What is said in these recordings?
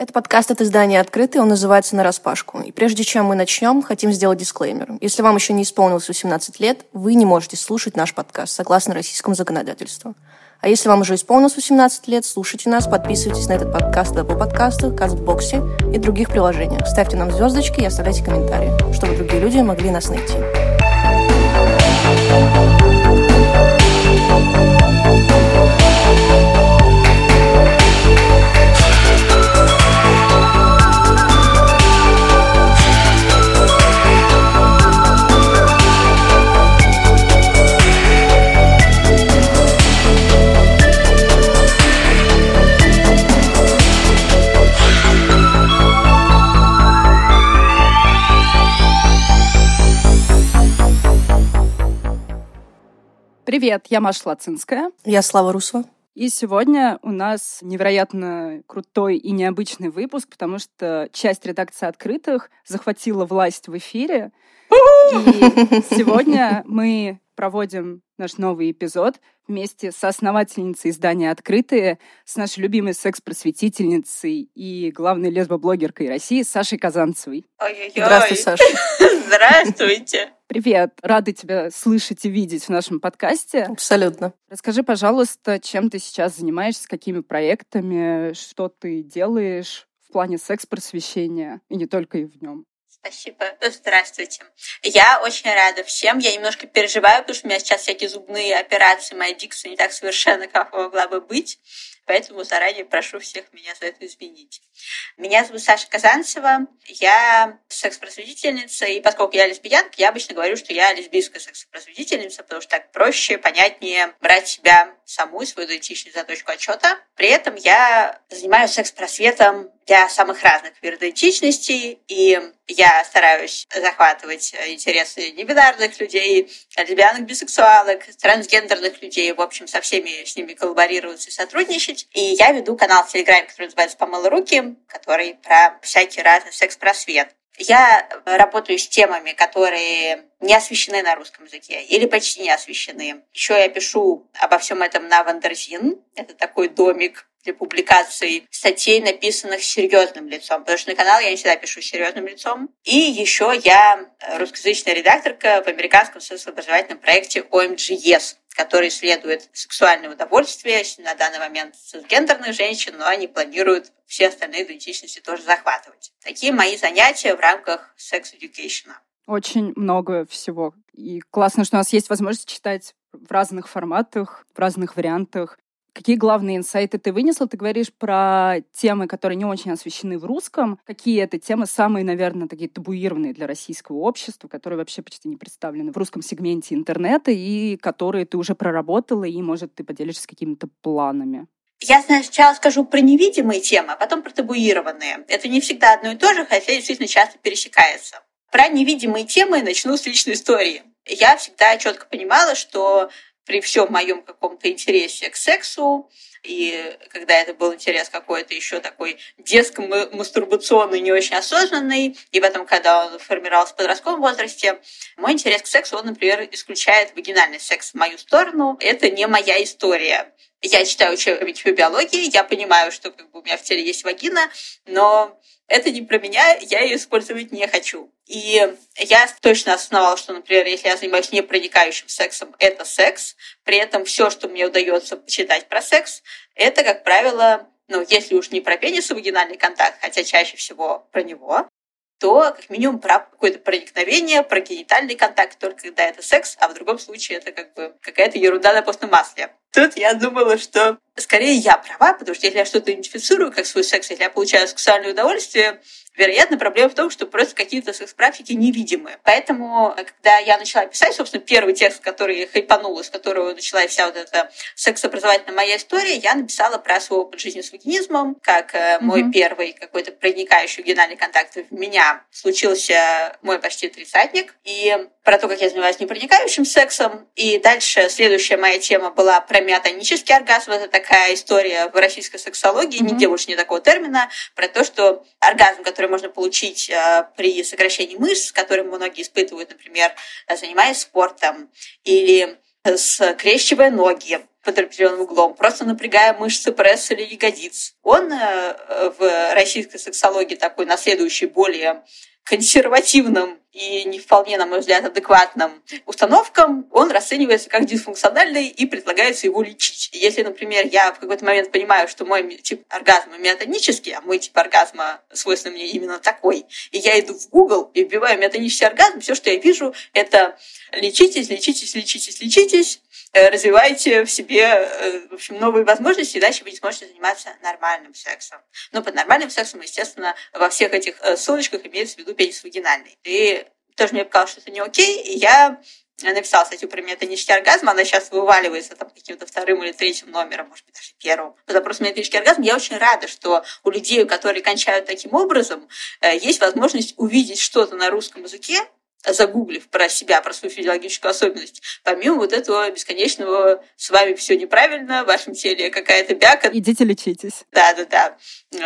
Это подкаст от издания «Открытый», он называется «Нараспашку». И прежде чем мы начнем, хотим сделать дисклеймер. Если вам еще не исполнилось 18 лет, вы не можете слушать наш подкаст согласно российскому законодательству. А если вам уже исполнилось 18 лет, слушайте нас, подписывайтесь на этот подкаст в Apple подкастах, Кастбоксе и других приложениях. Ставьте нам звездочки и оставляйте комментарии, чтобы другие люди могли нас найти. Привет, я Маша Лацинская. Я Слава Русова. И сегодня у нас невероятно крутой и необычный выпуск, потому что часть редакции «Открытых» захватила власть в эфире. И сегодня мы проводим наш новый эпизод вместе с основательницей издания «Открытые», с нашей любимой секс-просветительницей и главной лесбоблогеркой России Сашей Казанцевой. Ой-ой-ой. Здравствуй, Саша. Здравствуйте. Привет, рады тебя слышать и видеть в нашем подкасте. Абсолютно. Расскажи, пожалуйста, чем ты сейчас занимаешься, какими проектами, что ты делаешь в плане секс-просвещения, и не только и в нем. Спасибо. Здравствуйте. Я очень рада всем. Я немножко переживаю, потому что у меня сейчас всякие зубные операции, моя дикция не так совершенно, как могла бы быть. Поэтому заранее прошу всех меня за это извинить. Меня зовут Саша Казанцева, я секс-просветительница, и поскольку я лесбиянка, я обычно говорю, что я лесбийская секс-просветительница, потому что так проще, понятнее брать себя саму свою идентичность за точку отчета. При этом я занимаюсь секс-просветом для самых разных идентичностей, и я стараюсь захватывать интересы небинарных людей, лесбиянок, бисексуалок, трансгендерных людей, в общем, со всеми с ними коллаборировать и сотрудничать. И я веду канал в Телеграме, который называется «Помыла руки», который про всякий разный секс-просвет. Я работаю с темами, которые не освещены на русском языке или почти не освещены. Еще я пишу обо всем этом на Wonderzine. Это такой домик для публикаций статей, написанных серьезным лицом, потому что на канал я не всегда пишу серьезным лицом. И еще я русскоязычная редакторка в американском социально-образовательном проекте OMGYES, который исследует сексуальное удовольствие на данный момент цисгендерных женщин, но они планируют все остальные идентичности тоже захватывать. Такие мои занятия в рамках секс-education. Очень много всего. И классно, что у нас есть возможность читать в разных форматах, в разных вариантах. Какие главные инсайты ты вынесла? Ты говоришь про темы, которые не очень освещены в русском. Какие это темы самые, наверное, такие табуированные для российского общества, которые вообще почти не представлены в русском сегменте интернета и которые ты уже проработала, и, может, ты поделишься какими-то планами? Я сначала скажу про невидимые темы, а потом про табуированные. Это не всегда одно и то же, хотя действительно часто пересекается. Про невидимые темы начну с личной истории. Я всегда четко понимала, что при всем моем каком-то интересе к сексу, и когда это был интерес какой-то еще такой детско-мастурбационный, не очень осознанный, и потом, когда он формировался в подростковом возрасте, мой интерес к сексу, он, например, исключает вагинальный секс в мою сторону. Это не моя история. Я читаю учебники по биологии, я понимаю, что как бы, у меня в теле есть вагина, но это не про меня, я ее использовать не хочу. И я точно осознавала, что, например, если я занимаюсь непроникающим сексом, это секс. При этом все, что мне удается почитать про секс, это, как правило, ну, если уж не про пенис и вагинальный контакт, хотя чаще всего про него, то как минимум про какое-то проникновение, про генитальный контакт, только когда это секс, а в другом случае это как бы какая-то ерунда на постном масле. Тут я думала, что скорее я права, потому что если я что-то идентифицирую как свой секс, если я получаю сексуальное удовольствие, вероятно, проблема в том, что просто какие-то секс-практики невидимые. Поэтому, когда я начала писать, собственно, первый текст, который хайпанул, с которого началась вся вот эта секс-образовательная моя история, я написала про свой опыт жизни с вагинизмом, как mm-hmm. мой первый какой-то проникающий генальный контакт в меня случился мой почти тридцатник, и про то, как я занимаюсь непроникающим сексом. И дальше следующая моя тема была про миотонический оргазм. Это такая история в российской сексологии, mm-hmm. нигде больше не такого термина, про то, что оргазм, который можно получить э, при сокращении мышц, который многие испытывают, например, занимаясь спортом, или скрещивая ноги, под определенным углом, просто напрягая мышцы пресса или ягодиц. Он э, в российской сексологии такой наследующий более консервативным и не вполне, на мой взгляд, адекватным установкам, он расценивается как дисфункциональный и предлагается его лечить. Если, например, я в какой-то момент понимаю, что мой тип оргазма метанический, а мой тип оргазма свойственный мне именно такой, и я иду в Google и вбиваю метанический оргазм, все, что я вижу, это лечитесь, лечитесь, лечитесь, лечитесь, Э, развивайте в себе э, в общем, новые возможности, иначе вы не сможете заниматься нормальным сексом. Но под нормальным сексом, естественно, во всех этих э, ссылочках имеется в виду пенис вагинальный. И тоже мне показалось, что это не окей, и я написала статью про метанический оргазм, она сейчас вываливается там каким-то вторым или третьим номером, может быть, даже первым. По запросу метанический оргазм я очень рада, что у людей, которые кончают таким образом, есть возможность увидеть что-то на русском языке, загуглив про себя, про свою физиологическую особенность, помимо вот этого бесконечного «с вами все неправильно, в вашем теле какая-то бяка». Идите лечитесь. Да-да-да,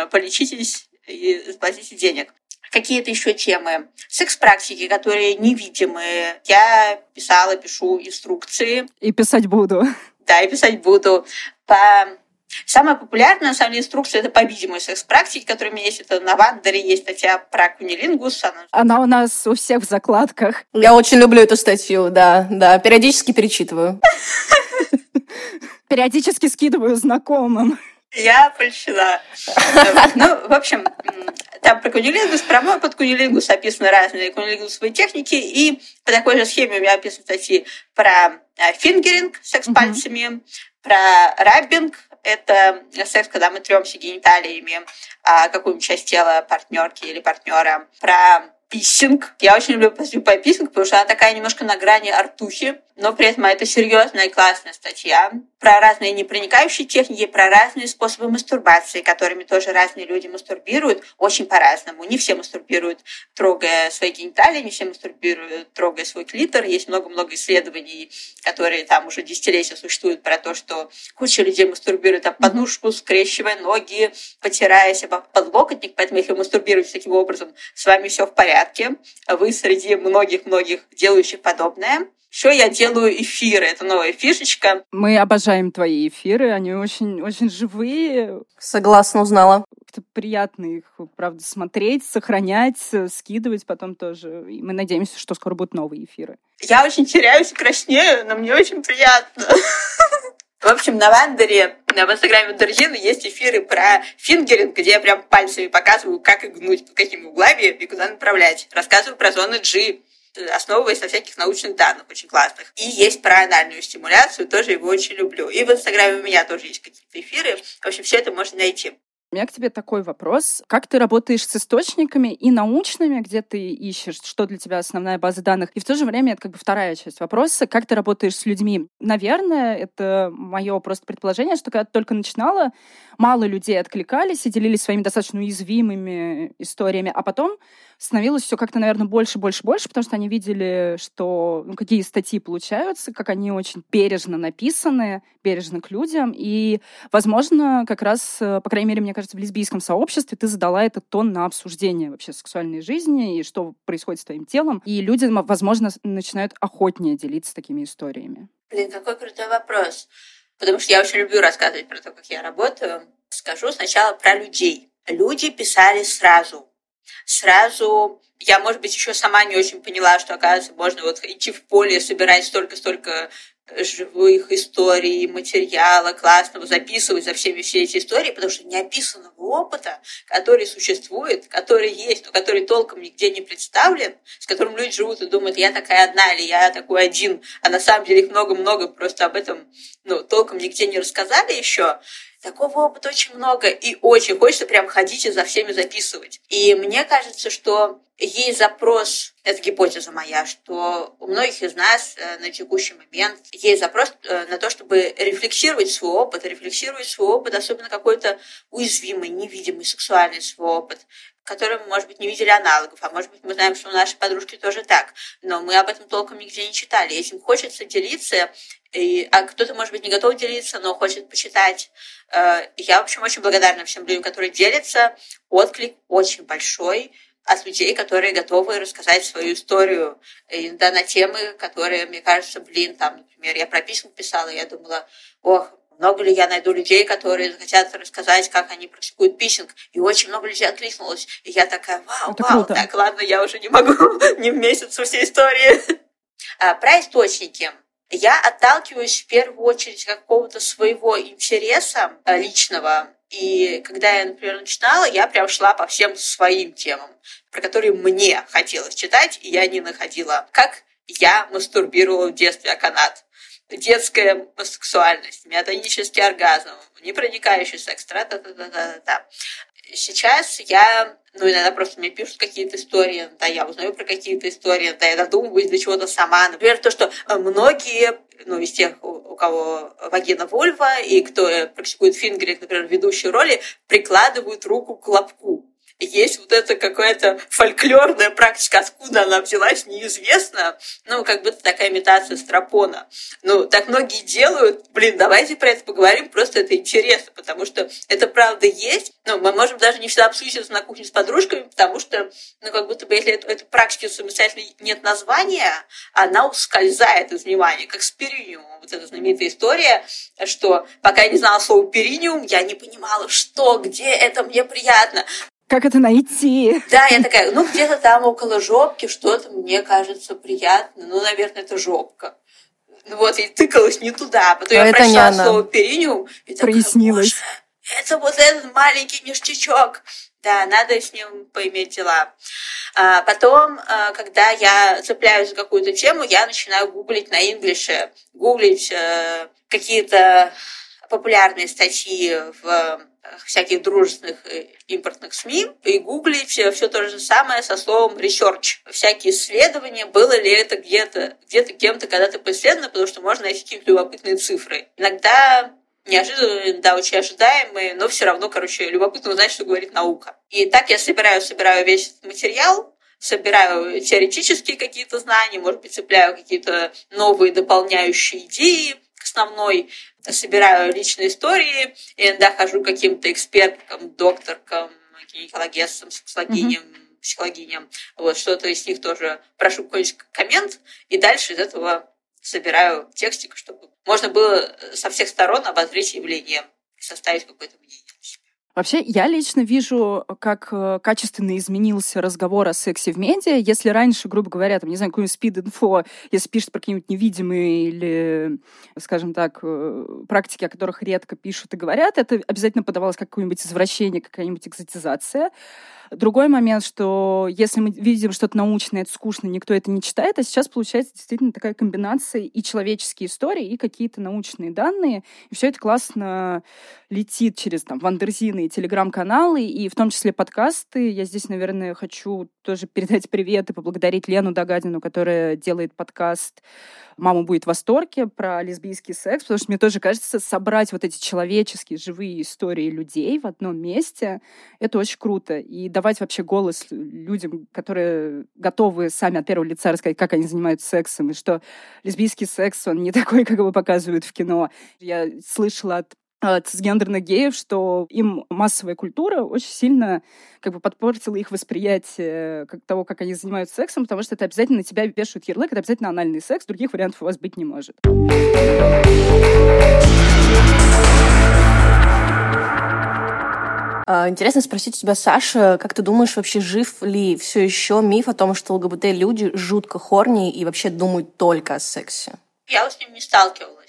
полечитесь и заплатите денег. Какие-то еще темы. Секс-практики, которые невидимые. Я писала, пишу инструкции. И писать буду. Да, и писать буду. По Самая популярная, на самом деле, инструкция – это по видимой секс-практике, которая у меня есть. Это на Вандере есть статья про кунилингус. Она... она у нас у всех в закладках. Я очень люблю эту статью, да, да. Периодически перечитываю. Периодически скидываю знакомым. Я польщена. Ну, в общем, там про кунилингус, про мой под кунилингус описаны разные кунилингусовые техники, и по такой же схеме у меня описаны статьи про э, фингеринг, секс пальцами, про раббинг, это секс, когда мы тремся гениталиями а, какую-нибудь часть тела партнерки или партнера. Про писсинг. Я очень люблю по писсинг, потому что она такая немножко на грани артухи но при этом это серьезная и классная статья про разные непроникающие техники, про разные способы мастурбации, которыми тоже разные люди мастурбируют, очень по-разному. Не все мастурбируют, трогая свои гениталии, не все мастурбируют, трогая свой клитор. Есть много-много исследований, которые там уже десятилетия существуют про то, что куча людей мастурбирует об подножку, скрещивая ноги, потирая себя под локотник. Поэтому если вы мастурбируете таким образом, с вами все в порядке. Вы среди многих-многих делающих подобное. Еще я делаю эфиры, это новая фишечка. Мы обожаем твои эфиры, они очень, очень живые. Согласна, узнала. Это приятно их, правда, смотреть, сохранять, скидывать потом тоже. И мы надеемся, что скоро будут новые эфиры. Я очень теряюсь и краснею, но мне очень приятно. В общем, на Вандере, в инстаграме Доржина есть эфиры про фингеринг, где я прям пальцами показываю, как их гнуть, по какими углами и куда направлять. Рассказываю про зоны G, основываясь на всяких научных данных очень классных. И есть про анальную стимуляцию, тоже его очень люблю. И в Инстаграме у меня тоже есть какие-то эфиры. В общем, все это можно найти. У меня к тебе такой вопрос. Как ты работаешь с источниками и научными, где ты ищешь, что для тебя основная база данных? И в то же время это как бы вторая часть вопроса. Как ты работаешь с людьми? Наверное, это мое просто предположение, что когда ты только начинала, мало людей откликались и делились своими достаточно уязвимыми историями, а потом становилось все как-то, наверное, больше, больше, больше, потому что они видели, что ну, какие статьи получаются, как они очень бережно написаны, бережно к людям. И, возможно, как раз, по крайней мере, мне кажется, в лесбийском сообществе ты задала этот тон на обсуждение вообще сексуальной жизни и что происходит с твоим телом. И люди, возможно, начинают охотнее делиться такими историями. Блин, какой крутой вопрос. Потому что я очень люблю рассказывать про то, как я работаю. Скажу сначала про людей. Люди писали сразу сразу я, может быть, еще сама не очень поняла, что, оказывается, можно вот идти в поле, собирать столько-столько живых историй, материала классного, записывать за всеми все эти истории, потому что неописанного опыта, который существует, который есть, но который толком нигде не представлен, с которым люди живут и думают, я такая одна или я такой один, а на самом деле их много-много, просто об этом ну, толком нигде не рассказали еще. Такого опыта очень много, и очень хочется прям ходить и за всеми записывать. И мне кажется, что есть запрос, это гипотеза моя, что у многих из нас э, на текущий момент есть запрос э, на то, чтобы рефлексировать свой опыт, рефлексировать свой опыт, особенно какой-то уязвимый, невидимый сексуальный свой опыт, которым, может быть, не видели аналогов, а может быть, мы знаем, что у нашей подружки тоже так, но мы об этом толком нигде не читали. Этим хочется делиться, и, а кто-то, может быть, не готов делиться, но хочет почитать. Э, я, в общем, очень благодарна всем людям, которые делятся. Отклик очень большой. от людей, которые готовы рассказать свою историю. Иногда на темы, которые, мне кажется, блин, там, например, я про письма писала, я думала, ох, много ли я найду людей, которые хотят рассказать, как они практикуют писинг. И очень много людей откликнулось. И я такая, вау, Это вау, круто. так, ладно, я уже не могу не в месяц всей истории. А, про источники. Я отталкиваюсь в первую очередь какого-то своего интереса э, личного. И когда я, например, начинала, я прям шла по всем своим темам, про которые мне хотелось читать, и я не находила. Как я мастурбировала в детстве о канат детская сексуальность, миотонический оргазм, непроникающий секс, тра та та та та та Сейчас я, ну, иногда просто мне пишут какие-то истории, да, я узнаю про какие-то истории, да, я додумываюсь до чего-то сама. Например, то, что многие, ну, из тех, у кого вагина вульва, и кто практикует фингеринг, например, ведущей роли, прикладывают руку к лобку есть вот эта какая-то фольклорная практика, откуда она взялась, неизвестно. Ну, как будто такая имитация стропона. Ну, так многие делают. Блин, давайте про это поговорим, просто это интересно, потому что это правда есть. Ну, мы можем даже не всегда обсудить это на кухне с подружками, потому что, ну, как будто бы, если этой практики самостоятельно нет названия, она ускользает из внимания, как с периниумом. Вот эта знаменитая история, что пока я не знала слово периниум, я не понимала, что, где это мне приятно. Как это найти? Да, я такая, ну где-то там около жопки что-то мне кажется приятно. Ну, наверное, это жопка. Ну вот, и тыкалась не туда. Потом а я прочла слово периниум. И Прояснилось. это вот этот маленький ништячок. Да, надо с ним поиметь дела. А потом, а, когда я цепляюсь за какую-то тему, я начинаю гуглить на инглише, гуглить э, какие-то популярные статьи в всяких дружественных э, импортных СМИ и гуглить все то же самое со словом research. Всякие исследования, было ли это где-то где кем-то когда-то поисследовано, потому что можно найти какие-то любопытные цифры. Иногда неожиданно, да, очень ожидаемые, но все равно, короче, любопытно узнать, что говорит наука. И так я собираю, собираю весь этот материал, собираю теоретические какие-то знания, может быть, цепляю какие-то новые дополняющие идеи к основной, собираю личные истории, и иногда хожу к каким-то экспертам, докторкам, гинекологессам, сексологиням, mm-hmm. психологиням. Вот что-то из них тоже прошу какой-нибудь коммент, и дальше из этого собираю текстик, чтобы можно было со всех сторон обозреть явление и составить какое-то мнение. Вообще, я лично вижу, как э, качественно изменился разговор о сексе в медиа. Если раньше, грубо говоря, там, не знаю, какую-нибудь спид-инфо, если пишет про какие-нибудь невидимые или, скажем так, э, практики, о которых редко пишут и говорят, это обязательно подавалось как какое-нибудь извращение, какая-нибудь экзотизация. Другой момент, что если мы видим что-то научное, это скучно, никто это не читает, а сейчас получается действительно такая комбинация и человеческие истории, и какие-то научные данные, и все это классно летит через там Wonderzine ы и телеграм-каналы, и в том числе подкасты. Я здесь, наверное, хочу тоже передать привет и поблагодарить Лену Догадину, которая делает подкаст «Мама будет в восторге» про лесбийский секс, потому что мне тоже кажется, собрать вот эти человеческие, живые истории людей в одном месте — это очень круто. И давать вообще голос людям, которые готовы сами от первого лица рассказать, как они занимаются сексом, и что лесбийский секс, он не такой, как его показывают в кино. Я слышала от цисгендерных геев, что им массовая культура очень сильно как бы подпортила их восприятие как того, как они занимаются сексом, потому что это обязательно на тебя вешают ярлык, это обязательно анальный секс, других вариантов у вас быть не может. А, интересно спросить у тебя, Саша, как ты думаешь, вообще жив ли все еще миф о том, что ЛГБТ-люди жутко хорни и вообще думают только о сексе? Я с ним не сталкивалась.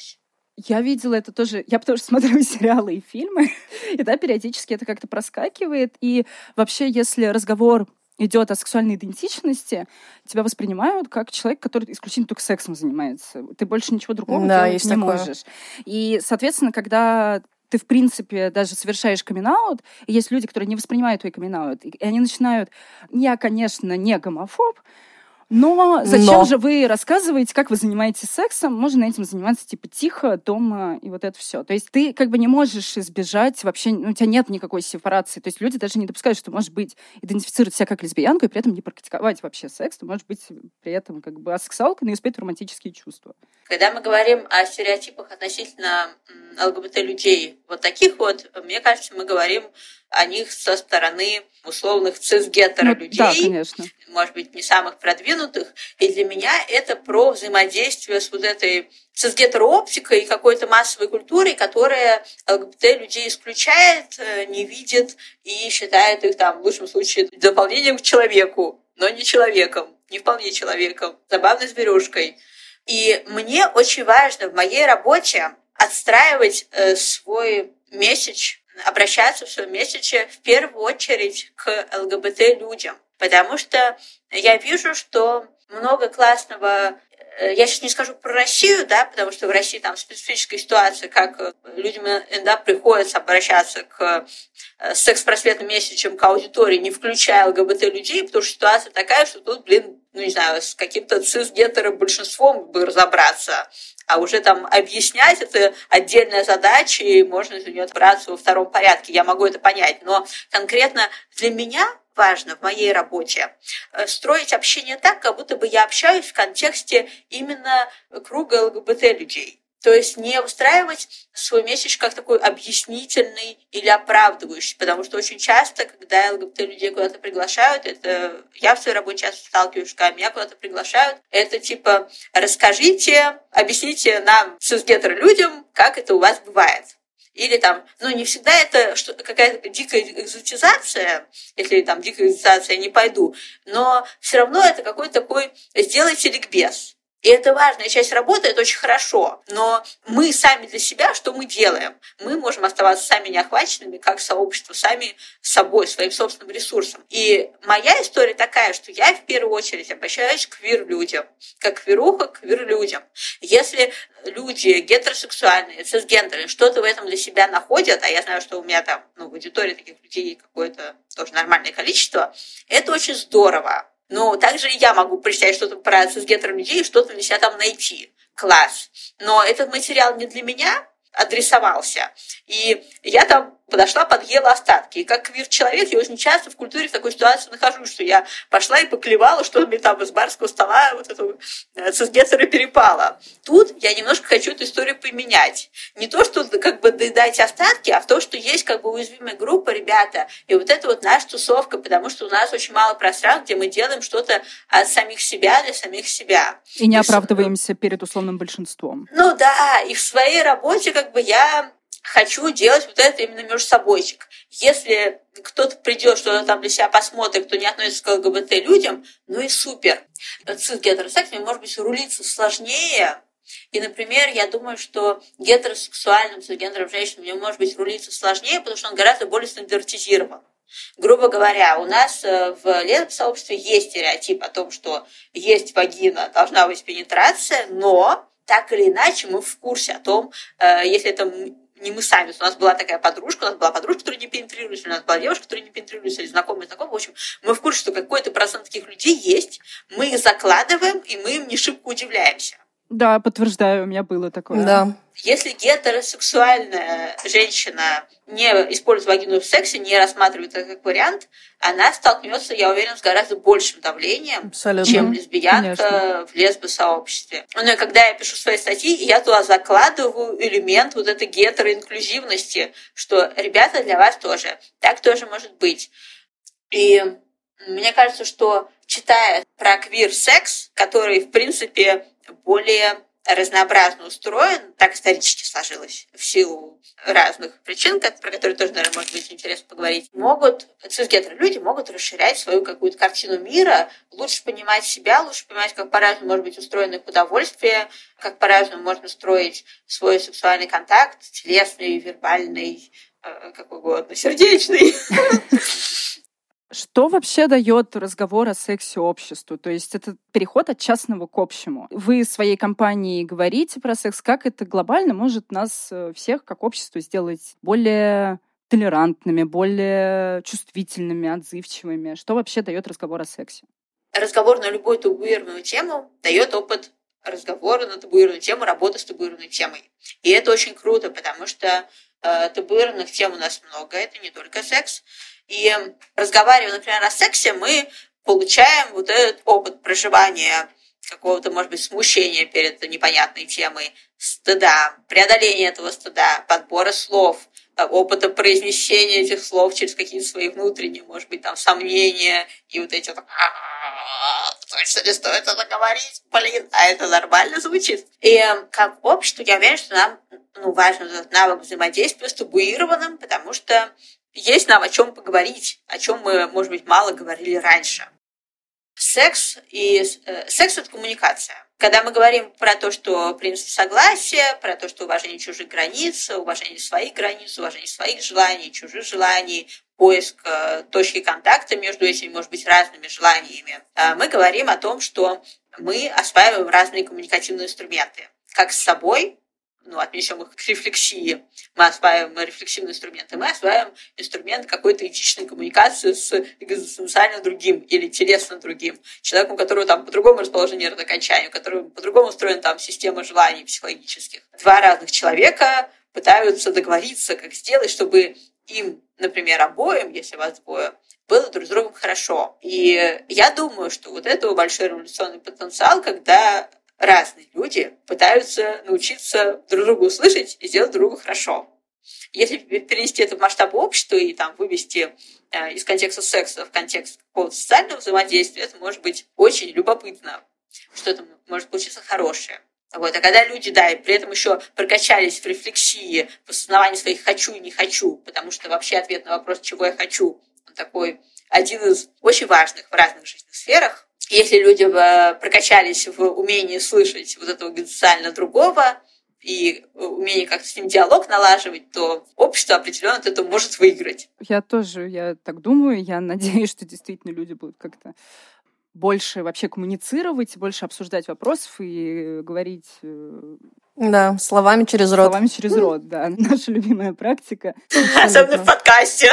Я видела это тоже, я потому что смотрю сериалы и фильмы, и да, периодически это как-то проскакивает. И вообще, если разговор идет о сексуальной идентичности, тебя воспринимают как человек, который исключительно только сексом занимается. Ты больше ничего другого да, делать не такое. можешь. И, соответственно, когда ты, в принципе, даже совершаешь камин есть люди, которые не воспринимают твой камин и они начинают, я, конечно, не гомофоб, но зачем Но. же вы рассказываете, как вы занимаетесь сексом? Можно этим заниматься типа тихо, дома и вот это все. То есть ты как бы не можешь избежать вообще, ну, у тебя нет никакой сепарации. То есть люди даже не допускают, что может быть идентифицировать себя как лесбиянку и при этом не практиковать вообще секс. Ты можешь быть при этом как бы асексуалкой, но испытывать романтические чувства. Когда мы говорим о стереотипах относительно ЛГБТ людей вот таких вот, мне кажется, мы говорим о них со стороны условных цисгетера ну, людей. Да, конечно. Может быть, не самых продвинутых. И для меня это про взаимодействие с вот этой цисгетерооптикой и какой-то массовой культурой, которая ЛГБТ людей исключает, э, не видит и считает их там, в лучшем случае, дополнением к человеку, но не человеком, не вполне человеком, забавной зверюшкой. И мне очень важно в моей работе отстраивать э, свой месседж, обращаться в своем месседже в первую очередь к ЛГБТ-людям. Потому что я вижу, что много классного я сейчас не скажу про Россию, да, потому что в России там специфическая ситуация, как э, людям иногда приходится обращаться к э, секс-просветным месседжам, к аудитории, не включая ЛГБТ-людей, потому что ситуация такая, что тут, блин, ну, не знаю, с каким-то цис-гетером большинством бы разобраться. А уже там объяснять это отдельная задача, и можно за нее браться во втором порядке. Я могу это понять. Но конкретно для меня важно в моей работе э, строить общение так, как будто бы я общаюсь в контексте именно круга ЛГБТ-людей. То есть не устраивать свой месседж как такой объяснительный или оправдывающий, потому что очень часто, когда ЛГБТ людей куда-то приглашают, это я в своей работе часто сталкиваюсь, когда меня куда-то приглашают, это типа расскажите, объясните нам, цисгетер людям, как это у вас бывает. Или там, ну, не всегда это какая-то дикая экзотизация, если там дикая экзотизация, я не пойду, но все равно это какой-то такой сделайте ликбез. И это важная часть работы, это очень хорошо. Но мы сами для себя, что мы делаем? Мы можем оставаться сами неохваченными, как сообщество, сами собой, своим собственным ресурсом. И моя история такая, что я в первую очередь обращаюсь к квир-людям, как квируха к квир-людям. Если люди гетеросексуальные, цисгендерные, что-то в этом для себя находят, а я знаю, что у меня там ну, в аудитории таких людей какое-то тоже нормальное количество, это очень здорово. Но также и я могу прочитать что-то про цисгетер людей и что-то для себя там найти. Класс. Но этот материал не для меня адресовался. И я там подошла, подъела остатки. И как квир-человек я очень часто в культуре в такой ситуации нахожусь, что я пошла и поклевала, что мне там из барского стола вот эту э, цисгетера перепало. Тут я немножко хочу эту историю поменять. Не то, что как бы доедать остатки, а в то, что есть как бы уязвимая группа, ребята, и вот это вот наша тусовка, потому что у нас очень мало пространств, где мы делаем что-то от самих себя для самих себя. И не оправдываемся перед условным большинством. Ну да, и в своей работе как бы я хочу делать вот это именно между собойчик. Если кто-то придет, что-то там для себя посмотрит, кто не относится к ЛГБТ людям, ну и супер. С гетеросексами, может быть, рулиться сложнее, и, например, я думаю, что гетеросексуальным гендером женщинам мне может быть рулиться сложнее, потому что он гораздо более стандартизирован. Грубо говоря, у нас э, в лесб-сообществе есть стереотип о том, что есть вагина, должна быть пенетрация, но так или иначе мы в курсе о том, э, если это не мы сами. У нас была такая подружка, у нас была подружка, которая не пенетрировалась, у нас была девушка, которая не пенетрировалась, или знакомый знакомый. В общем, мы в курсе, что какой-то процент таких людей есть, мы их закладываем, и мы им не шибко удивляемся. Да, подтверждаю, у меня было такое. Да. Если гетеросексуальная женщина не использует вагину в сексе, не рассматривает это как вариант, она столкнется, я уверена, с гораздо большим давлением, Абсолютно. чем лесбиянка Конечно. в лесбосообществе. Но когда я пишу свои статьи, я туда закладываю элемент вот этой гетероинклюзивности, что ребята для вас тоже, так тоже может быть. И мне кажется, что читая про квир-секс, который, в принципе, более разнообразно устроен, так исторически сложилось, в силу разных причин, про которые тоже, наверное, может быть интересно поговорить, могут, цисгетеры люди могут расширять свою какую-то картину мира, лучше понимать себя, лучше понимать, как по-разному может быть устроено их удовольствие, как по-разному можно строить свой сексуальный контакт, телесный, вербальный, э, как угодно, сердечный. Что вообще дает разговор о сексе обществу? То есть это переход от частного к общему. Вы своей компании говорите про секс, как это глобально может нас э, всех как общество сделать более толерантными, более чувствительными, отзывчивыми? Что вообще дает разговор о сексе? Разговор на любую табуированную тему дает опыт разговора на табуированную тему, работы с табуированной темой. И это очень круто, потому что э, табуированных тем у нас много, это не только секс. И разговаривая, например, о сексе, мы получаем вот этот опыт проживания какого-то, может быть, смущения перед непонятной темой, стыда, преодоления этого стыда, подбора слов, там, опыта произнесения этих слов через какие-то свои внутренние, может быть, там, сомнения и вот эти вот точно не стоит это говорить, блин, а это нормально звучит. И как общество, я уверена, что нам ну, важен этот навык взаимодействия с табуированным, потому что есть нам о чем поговорить, о чем мы, может быть, мало говорили раньше. Секс и э, секс это коммуникация. Когда мы говорим про то, что принцип согласия, про то, что уважение чужих границ, уважение своих границ, уважение своих желаний, чужих желаний, поиск э, точки контакта между этими, может быть, разными желаниями, э, мы говорим о том, что мы осваиваем разные коммуникативные инструменты, как с собой, ну, отнесем их к рефлексии, мы осваиваем рефлексивные инструменты, мы осваиваем инструмент какой-то этичной коммуникации с экзистенциально другим или телесно другим, человеком, у которого там по-другому расположение родокончания, у которого по-другому устроена там система желаний психологических. Два разных человека пытаются договориться, как сделать, чтобы им, например, обоим, если вас двое, было друг с другом хорошо. И я думаю, что вот это большой революционный потенциал, когда разные люди пытаются научиться друг друга услышать и сделать другу хорошо. Если перенести это в масштаб общества и там вывести э, из контекста секса в контекст какого-то социального взаимодействия, это может быть очень любопытно, что это может получиться хорошее. Вот. А когда люди, да, и при этом еще прокачались в рефлексии, в осознавании своих «хочу» и «не хочу», потому что вообще ответ на вопрос «чего я хочу» он такой один из очень важных в разных жизненных сферах, если люди э, прокачались в умении слышать вот этого геноциально другого и умение как-то с ним диалог налаживать, то общество определенно от этого может выиграть. Я тоже, я так думаю, я надеюсь, что действительно люди будут как-то больше вообще коммуницировать, больше обсуждать вопросов и говорить э, да, словами через рот. Словами через рот, да. Наша любимая практика. Особенно в подкасте.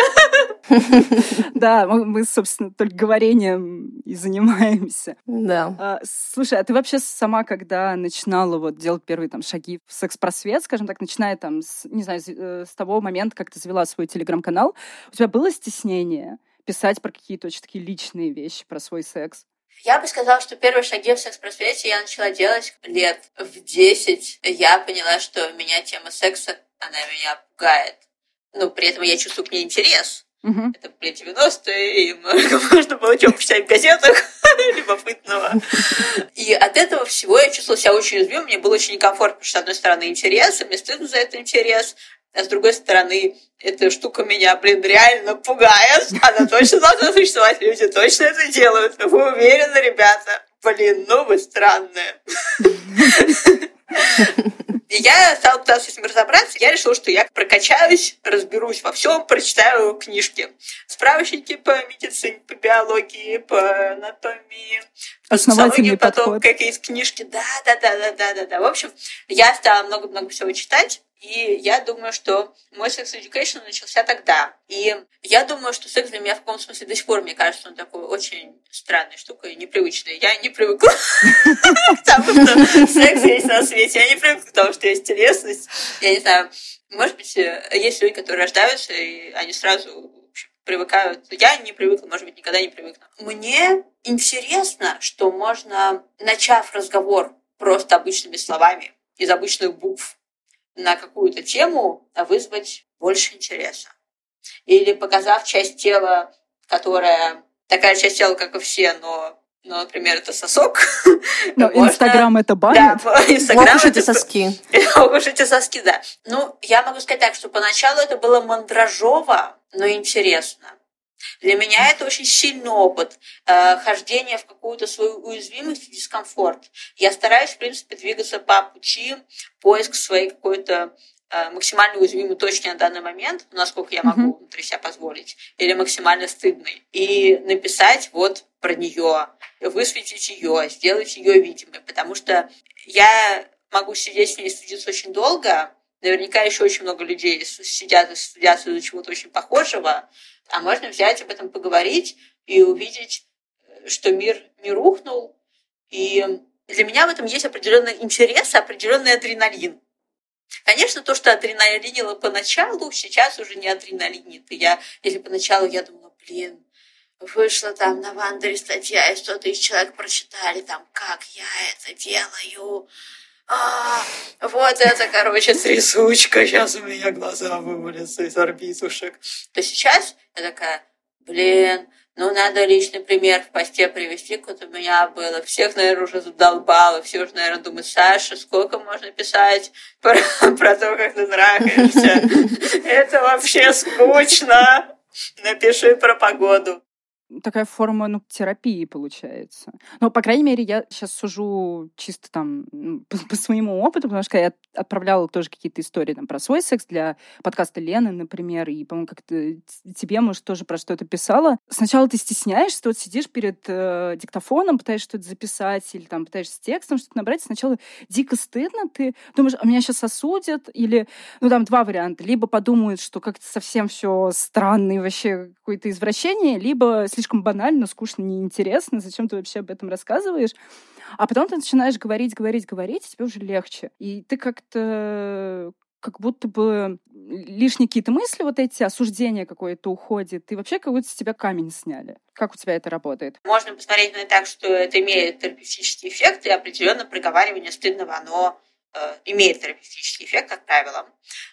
Да, мы, собственно, только говорением и занимаемся. Да. А, слушай, а ты вообще сама, когда начинала вот делать первые там шаги в секс-просвет, скажем так, начиная там, с, не знаю, э, с того момента, как ты завела свой телеграм-канал, у тебя было стеснение писать про какие-то очень такие личные вещи, про свой секс? Я бы сказала, что первые шаги в секс-просвете я начала делать лет в 10. Я поняла, что меня тема секса, она меня пугает. Но при этом я чувствую к ней интерес. Угу. Это, блин, 90-е, и можно было что почитать в газетах любопытного. И от этого всего я чувствовала себя очень уязвимым, мне было очень некомфортно, потому что, с одной стороны, интерес, и мне стыдно за этот интерес, а с другой стороны, эта штука меня, блин, реально пугает. Она точно должна существовать, люди точно это делают. Вы уверены, ребята? Блин, ну вы странные. И я стала пытаться с этим разобраться. Я решила, что я прокачаюсь, разберусь во всем, прочитаю книжки. Справочники по медицине, по биологии, по анатомии, по социологии, потом какие-то книжки. Да, да, да, да, да, да, да. В общем, я стала много-много всего читать. И я думаю, что мой секс education начался тогда. И я думаю, что секс для меня в каком смысле до сих пор, мне кажется, он такой очень странной штукой, непривычной. Я не привыкла к тому, что секс есть на свете. Я не привыкла к тому, что есть телесность. Я не знаю, может быть, есть люди, которые рождаются, и они сразу привыкают. Я не привыкла, может быть, никогда не привыкну. Мне интересно, что можно, начав разговор просто обычными словами, из обычных букв, на какую-то тему вызвать больше интереса. Или показав часть тела, которая такая часть тела, как и все, но ну, например, это сосок. Ну, Инстаграм это банит. Да, Инстаграм Ох эти соски. Ох уж эти соски, да. Ну, я могу сказать так, что поначалу это было мандражово, но интересно. Для меня это очень сильный опыт э, хождения в какую-то свою уязвимость и дискомфорт. Я стараюсь, в принципе, двигаться по пути поиск своей какой-то максимально уязвимой точки на данный момент, насколько я могу mm-hmm. внутри себя позволить, или максимально стыдной. И написать вот про нее, высветить ее, сделать ее видимой, потому что я могу сидеть с ней стыдиться очень долго, наверняка еще очень много людей сидят и стыдятся из-за чего-то очень похожего, а можно взять об этом поговорить и увидеть, что мир не рухнул. И для меня в этом есть определенный интерес, определенный адреналин. Конечно, то, что адреналинило поначалу, сейчас уже не адреналинит. Я, если поначалу я думала, блин, вышла там на Вандере статья, и 100 тысяч человек прочитали там, как я это делаю, а, вот это, короче, трясучка, сейчас у меня глаза вывалятся из орбитушек. То сейчас я такая, блин, ну, надо личный пример в посте привести, как у меня было. Всех, наверное, уже задолбало. Все уже, наверное, думают, Саша, сколько можно писать про, про то, как ты нравишься? Это вообще скучно. Напиши про погоду такая форма, ну, терапии получается. Но, по крайней мере, я сейчас сужу чисто там по, по своему опыту, потому что я отправляла тоже какие-то истории там про свой секс для подкаста Лены, например, и, по-моему, как-то тебе, может, тоже про что-то писала. Сначала ты стесняешься, ты вот сидишь перед э, диктофоном, пытаешься что-то записать или там пытаешься текстом что-то набрать, сначала дико стыдно, ты думаешь, а меня сейчас осудят, или, ну, там два варианта, либо подумают, что как-то совсем все странно и вообще какое-то извращение, либо слишком банально, скучно, неинтересно, зачем ты вообще об этом рассказываешь. А потом ты начинаешь говорить, говорить, говорить, и тебе уже легче. И ты как-то как будто бы лишние какие-то мысли, вот эти осуждения какое-то уходит, и вообще как будто с тебя камень сняли. Как у тебя это работает? Можно посмотреть на это так, что это имеет терапевтический эффект, и определенно проговаривание стыдного, оно э, имеет терапевтический эффект, как правило.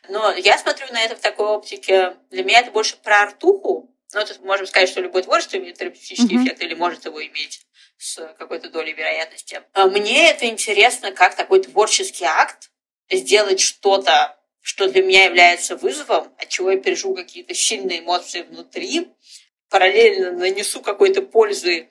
Но я смотрю на это в такой оптике, для меня это больше про артуху, ну, то можем сказать, что любое творчество имеет терапевтический mm-hmm. эффект или может его иметь с какой-то долей вероятности. А мне это интересно как такой творческий акт, сделать что-то, что для меня является вызовом, от чего я переживу какие-то сильные эмоции внутри, параллельно нанесу какой-то пользы,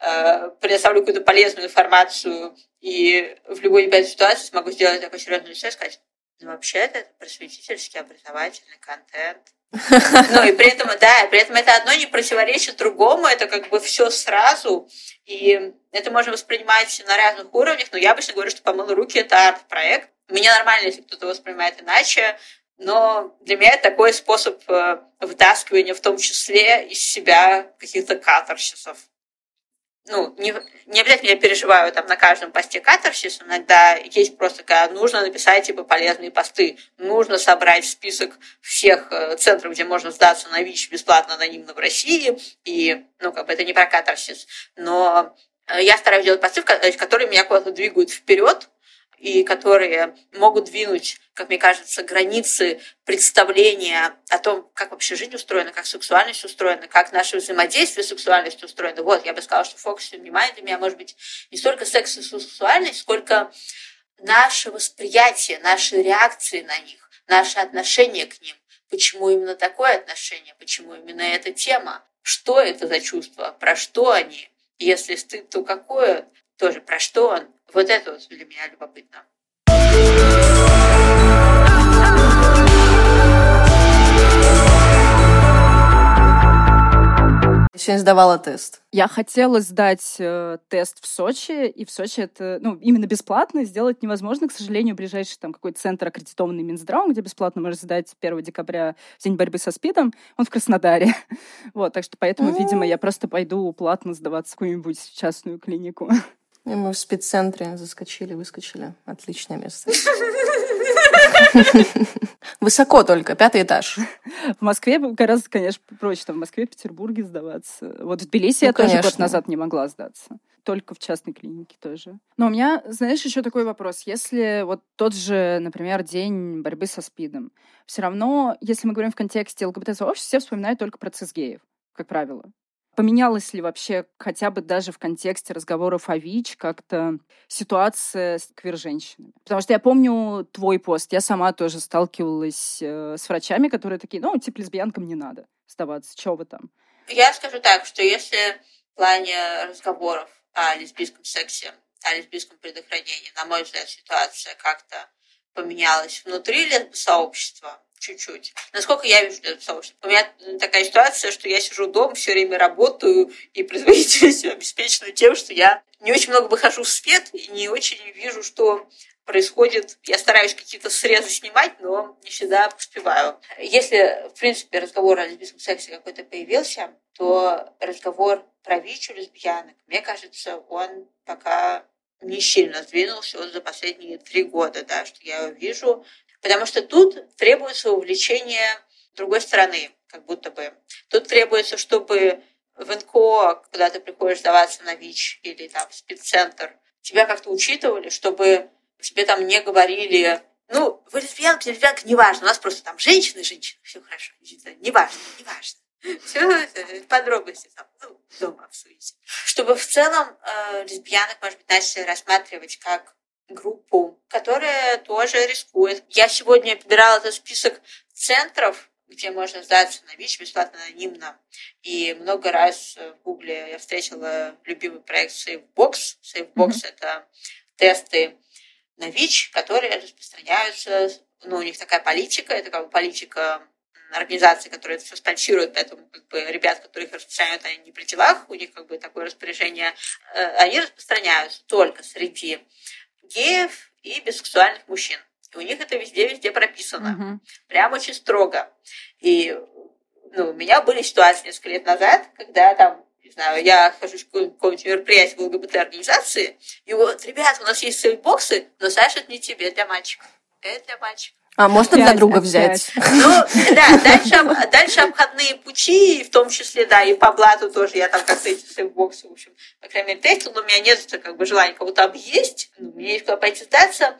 э, предоставлю какую-то полезную информацию и в любой небольшой ситуации смогу сделать такое серьезное лицо и сказать, ну, вообще это просветительский, образовательный контент, ну и при этом, да, при этом это одно не противоречит другому, это как бы все сразу, и это можно воспринимать на разных уровнях, но я обычно говорю, что помыл руки это арт-проект. Меня нормально, если кто-то воспринимает иначе, но для меня это такой способ э, вытаскивания в том числе из себя каких-то катарсисов ну, не, не обязательно я переживаю там на каждом посте катарсис, иногда есть просто, когда нужно написать типа полезные посты, нужно собрать список всех э, центров, где можно сдаться на ВИЧ бесплатно анонимно в России, и, ну, как бы это не про катарсис, но э, я стараюсь делать посты, которые меня куда-то двигают вперед, и которые могут двинуть, как мне кажется, границы представления о том, как вообще жизнь устроена, как сексуальность устроена, как наше взаимодействие с сексуальностью устроено. Вот, я бы сказала, что фокус внимания для меня может быть не столько секс и сексуальность, сколько наше восприятие, наши реакции на них, наше отношение к ним. Почему именно такое отношение, почему именно эта тема, что это за чувства, про что они, если стыд, то какое, тоже про что он, вот это вот для меня любопытно. Сегодня сдавала тест. Я хотела сдать э, тест в Сочи, и в Сочи это, ну, именно бесплатно сделать невозможно. К сожалению, ближайший там какой-то центр, аккредитованный Минздравом, где бесплатно можешь сдать 1 декабря в День борьбы со СПИДом, он в Краснодаре. вот, так что поэтому, видимо, я просто пойду платно сдаваться в какую-нибудь частную клинику. И мы в спеццентре заскочили, выскочили. Отличное место. Высоко только, пятый этаж. В Москве гораздо, конечно, проще. Там в Москве, в Петербурге сдаваться. Вот в Тбилиси ну, я конечно. тоже год назад не могла сдаться. Только в частной клинике тоже. Но у меня, знаешь, еще такой вопрос. Если вот тот же, например, день борьбы со СПИДом, все равно, если мы говорим в контексте ЛГБТ-сообщества, все вспоминают только про цисгеев, как правило. Поменялась ли вообще хотя бы даже в контексте разговоров о ВИЧ как-то ситуация с квир-женщинами? Потому что я помню твой пост, я сама тоже сталкивалась э, с врачами, которые такие, ну, типа, лесбиянкам не надо сдаваться, что вы там? Я скажу так, что если в плане разговоров о лесбийском сексе, о лесбийском предохранении, на мой взгляд, ситуация как-то поменялась внутри лесбосообщества, чуть-чуть. Насколько я вижу это сообщество. У меня такая ситуация, что я сижу дома, все время работаю и производительность обеспечена тем, что я не очень много выхожу в свет и не очень вижу, что происходит. Я стараюсь какие-то срезы снимать, но не всегда успеваю. Если, в принципе, разговор о лесбийском сексе какой-то появился, то разговор про ВИЧ у лесбиянок, мне кажется, он пока не сильно сдвинулся вот за последние три года, да, что я его вижу. Потому что тут требуется увлечение другой стороны, как будто бы. Тут требуется, чтобы в НКО, когда ты приходишь сдаваться на ВИЧ или там в спеццентр, тебя как-то учитывали, чтобы тебе там не говорили, ну, вы лесбиянка, лесбиянка, неважно, у нас просто там женщины, женщины, все хорошо, неважно, неважно. Все подробности там, ну, дома обсудите. Чтобы в целом э, лесбиянок, может быть, начали рассматривать как группу, которая тоже рискует. Я сегодня подбирала этот список центров, где можно сдаться на ВИЧ бесплатно, анонимно. И много раз в Гугле я встретила любимый проект SafeBox. SafeBox mm-hmm. – это тесты на ВИЧ, которые распространяются, ну, у них такая политика, это как бы политика организации, которые это все спонсируют, поэтому как бы, ребят, которые их распространяют, они не при делах, у них как бы такое распоряжение, э, они распространяются только среди геев и бисексуальных мужчин. И у них это везде-везде прописано. Угу. Прям очень строго. И ну, у меня были ситуации несколько лет назад, когда там не знаю, я хожу в какое-нибудь мероприятие в ЛГБТ-организации, и вот, ребят, у нас есть сейфбоксы, но, Саша, это не тебе, это для мальчиков. Это для мальчиков. А можно для друга взять? Ну, да, дальше, дальше обходные пути, в том числе, да, и по блату тоже я там как-то эти сейфбоксы, в общем, по крайней мере, тестил, но у меня нет как бы желания кого-то объесть, ну, мне есть куда пойти сдаться.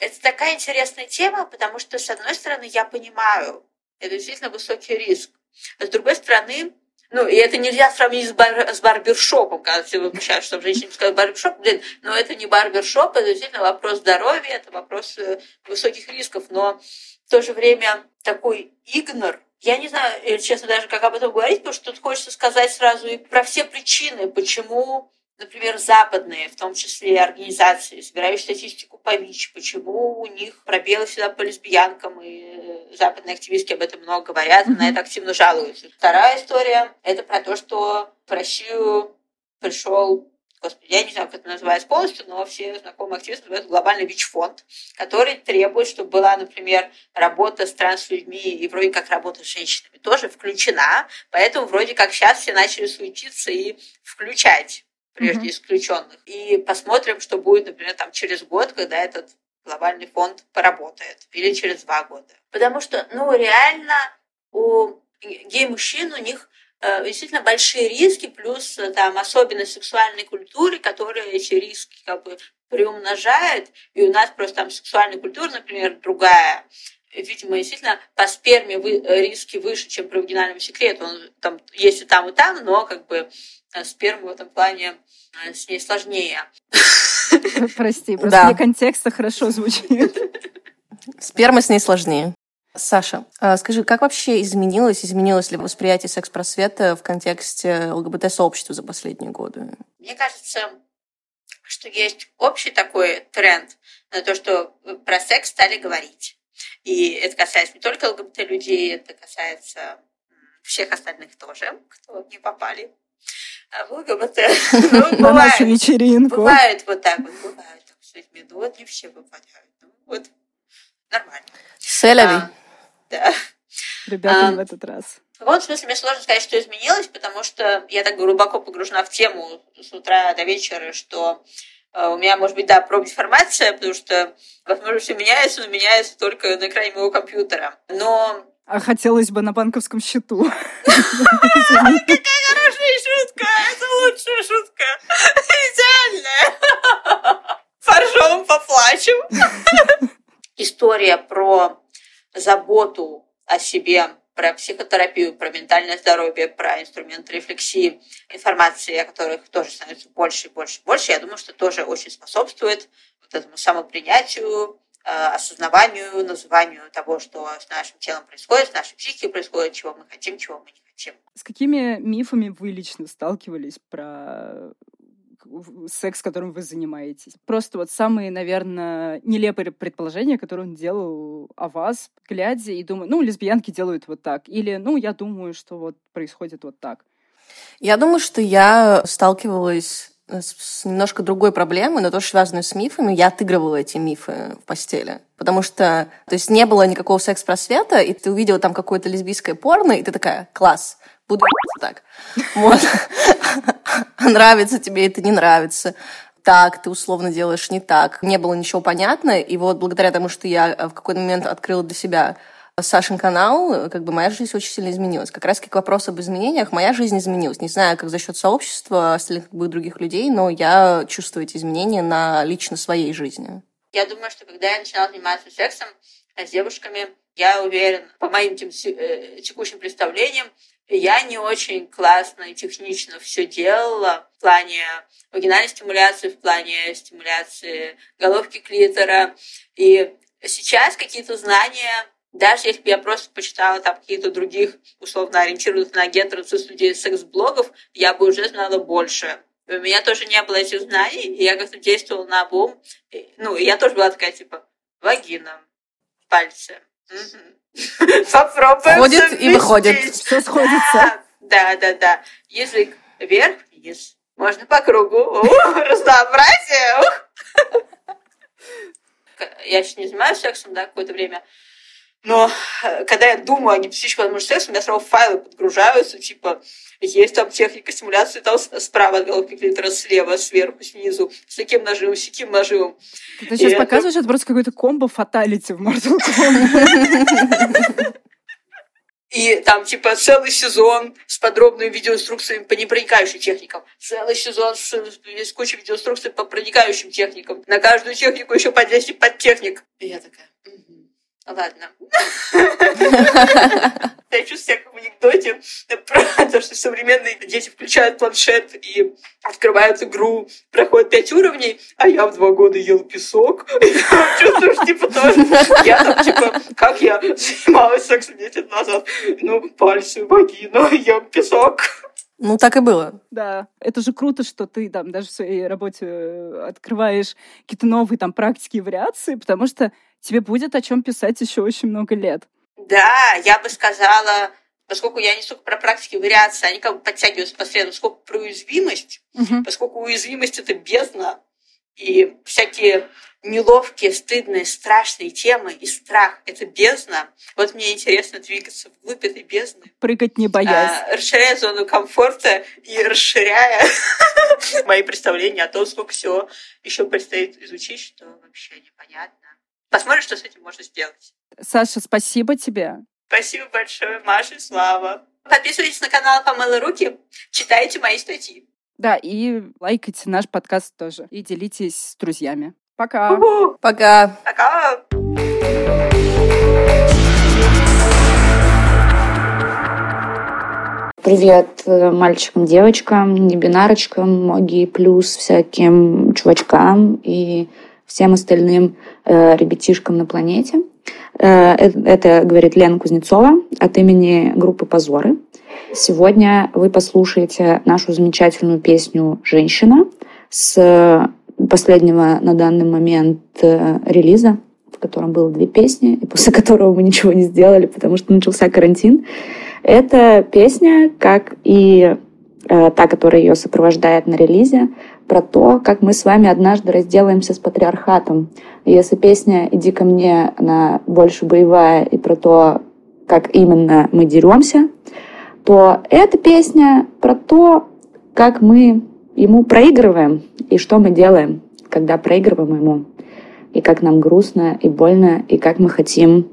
Это такая интересная тема, потому что, с одной стороны, я понимаю, это действительно высокий риск. А с другой стороны, ну, и это нельзя сравнить с, бар, с барбершопом, когда все возмущаются, что женщине сказать барбершоп, блин, но это не барбершоп, это действительно вопрос здоровья, это вопрос э, высоких рисков, но в то же время такой игнор, я не знаю, честно, даже как об этом говорить, потому что тут хочется сказать сразу и про все причины, почему например, западные, в том числе организации, собирают статистику по ВИЧ, почему у них пробелы всегда по лесбиянкам, и западные активистки об этом много говорят, на это активно жалуются. Вторая история – это про то, что в Россию пришел господи, я не знаю, как это называется полностью, но все знакомые активисты называют глобальный ВИЧ-фонд, который требует, чтобы была, например, работа с транслюдьми и вроде как работа с женщинами тоже включена, поэтому вроде как сейчас все начали суетиться и включать прежде mm-hmm. исключенных. И посмотрим, что будет, например, там через год, когда этот глобальный фонд поработает, или через два года. Потому что, ну, реально у гей-мужчин у них э, действительно большие риски, плюс э, там особенность сексуальной культуры, которая эти риски как бы приумножает, и у нас просто там сексуальная культура, например, другая, видимо, действительно по сперме вы, риски выше, чем при вагинальном секрету. Он там есть и там, и там, но как бы Э, сперму в этом плане э, с ней сложнее. Прости, просто да. для контекста хорошо звучит. Сперма с ней сложнее. Саша, а скажи, как вообще изменилось, изменилось ли восприятие секс-просвета в контексте ЛГБТ-сообщества за последние годы? Мне кажется, что есть общий такой тренд на то, что про секс стали говорить. И это касается не только ЛГБТ-людей, это касается всех остальных тоже, кто не попали а ЛГБТ. Ну, На нашу вечеринку. Бывает вот так вот, бывает так с людьми. Ну вот не все попадают. Ну вот нормально. Селяви. А, да. Ребята, в этот раз. В каком смысле мне сложно сказать, что изменилось, потому что я так глубоко погружена в тему с утра до вечера, что э, у меня, может быть, да, проинформация, потому что, возможно, все меняется, но меняется только на экране моего компьютера. Но а хотелось бы на банковском счету. Какая хорошая шутка! Это лучшая шутка! Идеальная! Поржем, поплачем. История про заботу о себе, про психотерапию, про ментальное здоровье, про инструменты рефлексии, информации, о которых тоже становится больше и больше и больше, я думаю, что тоже очень способствует вот этому самопринятию, осознаванию, называнию того, что с нашим телом происходит, с нашей психикой происходит, чего мы хотим, чего мы не хотим. С какими мифами вы лично сталкивались про секс, которым вы занимаетесь. Просто вот самые, наверное, нелепые предположения, которые он делал о вас, глядя и думаю, ну, лесбиянки делают вот так. Или, ну, я думаю, что вот происходит вот так. Я думаю, что я сталкивалась с немножко другой проблемой, но тоже связанной с мифами, я отыгрывала эти мифы в постели. Потому что, то есть, не было никакого секс-просвета, и ты увидела там какое-то лесбийское порно, и ты такая, класс, буду так. Вот. Нравится тебе это, не нравится так, ты условно делаешь не так. Не было ничего понятно, и вот благодаря тому, что я в какой-то момент открыла для себя Сашин канал, как бы моя жизнь очень сильно изменилась. Как раз к вопросу об изменениях, моя жизнь изменилась. Не знаю, как за счет сообщества остальных как бы, других людей, но я чувствую эти изменения на лично своей жизни. Я думаю, что когда я начинала заниматься сексом с девушками, я уверен, по моим тем, э, текущим представлениям, я не очень классно и технично все делала в плане вагинальной стимуляции, в плане стимуляции головки клитора. И сейчас какие-то знания, даже если бы я просто почитала там какие-то других, условно ориентированных на гетероцис людей секс-блогов, я бы уже знала больше. У меня тоже не было этих знаний, и я как-то действовала на обум. Ну, я тоже была такая, типа, вагина, пальцы. Попробуем Входит и выходит. Все сходится. Да, да, да. Язык вверх, вниз. Можно по кругу. Разнообразие. Я еще не занимаюсь сексом, да, какое-то время. Но э, когда я думаю о гипотетическом возможности секса, у меня сразу файлы подгружаются, типа, есть там техника стимуляции там справа от головки клитора, слева, сверху, снизу, с таким нажимом, с таким нажимом. Ты, ты сейчас и показываешь, это... это просто какой-то комбо фаталити в Mortal Kombat. И там, типа, целый сезон с подробными видеоинструкциями по непроникающим техникам. Целый сезон с, с кучей видеоинструкций по проникающим техникам. На каждую технику еще по 10 подтехник. И я такая. Ладно. Я чувствую себя как в анекдоте про то, что современные дети включают планшет и открывают игру, проходят пять уровней, а я в два года ел песок. Чувствую, что типа тоже. Я там, типа, как я занималась сексом 10 лет назад. Ну, пальцы, вагина, ем песок. Ну, так и было. Да. Это же круто, что ты там даже в своей работе э, открываешь какие-то новые там практики и вариации, потому что тебе будет о чем писать еще очень много лет. Да, я бы сказала, поскольку я не столько про практики вариации, они как бы подтягиваются посредством, сколько про уязвимость, угу. поскольку уязвимость это бездна, и всякие неловкие, стыдные, страшные темы и страх — это бездна. Вот мне интересно двигаться вглубь этой бездны. Прыгать не боясь. А, расширяя зону комфорта и расширяя мои представления о том, сколько всего еще предстоит изучить, что вообще непонятно. Посмотрим, что с этим можно сделать. Саша, спасибо тебе. Спасибо большое, Маша, Слава. Подписывайтесь на канал «Помыла руки», читайте мои статьи. Да, и лайкайте наш подкаст тоже. И делитесь с друзьями. Пока. У-ху. Пока. Пока. Привет э, мальчикам, девочкам, небинарочкам, моги плюс всяким чувачкам и всем остальным э, ребятишкам на планете. Э, это говорит Лена Кузнецова от имени группы «Позоры». Сегодня вы послушаете нашу замечательную песню «Женщина» с последнего на данный момент э, релиза, в котором было две песни, и после которого мы ничего не сделали, потому что начался карантин. Эта песня, как и э, та, которая ее сопровождает на релизе, про то, как мы с вами однажды разделаемся с патриархатом. Если песня «Иди ко мне», она больше боевая и про то, как именно мы деремся, то эта песня про то, как мы ему проигрываем и что мы делаем, когда проигрываем ему, и как нам грустно и больно, и как мы хотим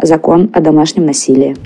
закон о домашнем насилии.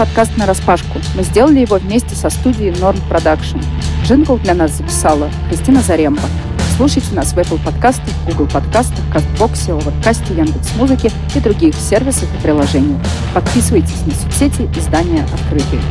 Подкаст «На распашку». Мы сделали его вместе со студией Norm Production. Джингл для нас записала Кристина Заремба. Слушайте нас в Apple подкастах, Google подкастах, Castbox е, Overcast, Яндекс.Музыке и других сервисах и приложениях. Подписывайтесь на соцсети издания «Открытые».